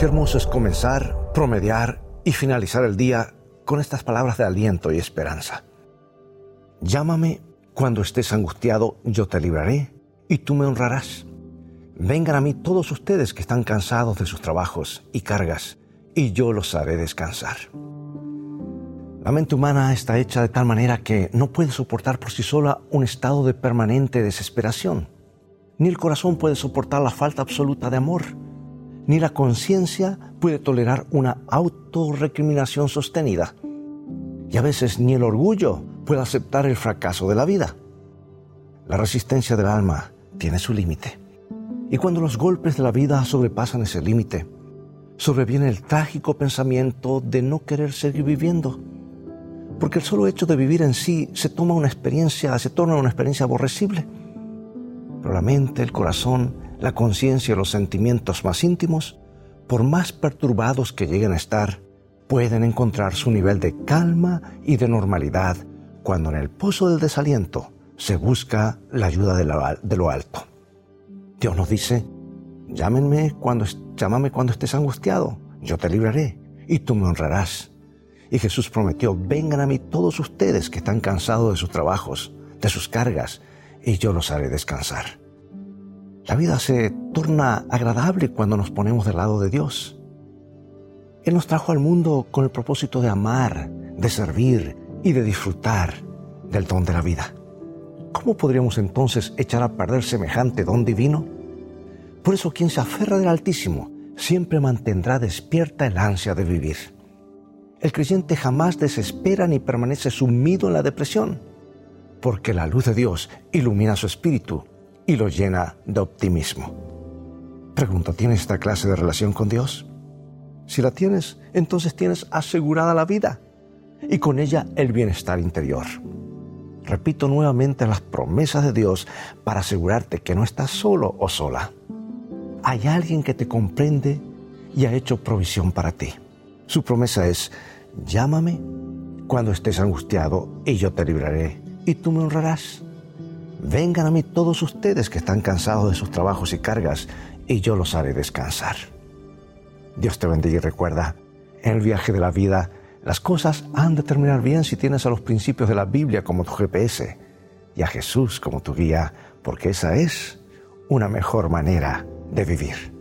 Qué hermoso es comenzar, promediar y finalizar el día con estas palabras de aliento y esperanza. Llámame cuando estés angustiado, yo te libraré y tú me honrarás. Vengan a mí todos ustedes que están cansados de sus trabajos y cargas, y yo los haré descansar. La mente humana está hecha de tal manera que no puede soportar por sí sola un estado de permanente desesperación. Ni el corazón puede soportar la falta absoluta de amor, ni la conciencia puede tolerar una autorrecriminación sostenida. Y a veces ni el orgullo puede aceptar el fracaso de la vida. La resistencia del alma tiene su límite. Y cuando los golpes de la vida sobrepasan ese límite, sobreviene el trágico pensamiento de no querer seguir viviendo. Porque el solo hecho de vivir en sí se toma una experiencia, se torna una experiencia aborrecible. Pero la mente, el corazón, la conciencia y los sentimientos más íntimos, por más perturbados que lleguen a estar, pueden encontrar su nivel de calma y de normalidad cuando en el pozo del desaliento se busca la ayuda de, lo alto. Dios nos dice, llámenme cuando, llámame cuando estés angustiado, yo te libraré y tú me honrarás. Y Jesús prometió, vengan a mí todos ustedes que están cansados de sus trabajos, de sus cargas, y yo los haré descansar. La vida se torna agradable cuando nos ponemos del lado de Dios. Él nos trajo al mundo con el propósito de amar, de servir y de disfrutar del don de la vida. ¿Cómo podríamos entonces echar a perder semejante don divino? Por eso quien se aferra del Altísimo siempre mantendrá despierta el ansia de vivir. El creyente jamás desespera ni permanece sumido en la depresión, porque la luz de Dios ilumina su espíritu y lo llena de optimismo. Pregunto, ¿tienes esta clase de relación con Dios? Si la tienes, entonces tienes asegurada la vida y con ella el bienestar interior. Repito nuevamente las promesas de Dios para asegurarte que no estás solo o sola. Hay alguien que te comprende y ha hecho provisión para ti. Su promesa es, llámame cuando estés angustiado y yo te libraré y tú me honrarás. Vengan a mí todos ustedes que están cansados de sus trabajos y cargas y yo los haré descansar. Dios te bendiga y recuerda, en el viaje de la vida, las cosas han de terminar bien si tienes a los principios de la Biblia como tu GPS y a Jesús como tu guía, porque esa es una mejor manera de vivir.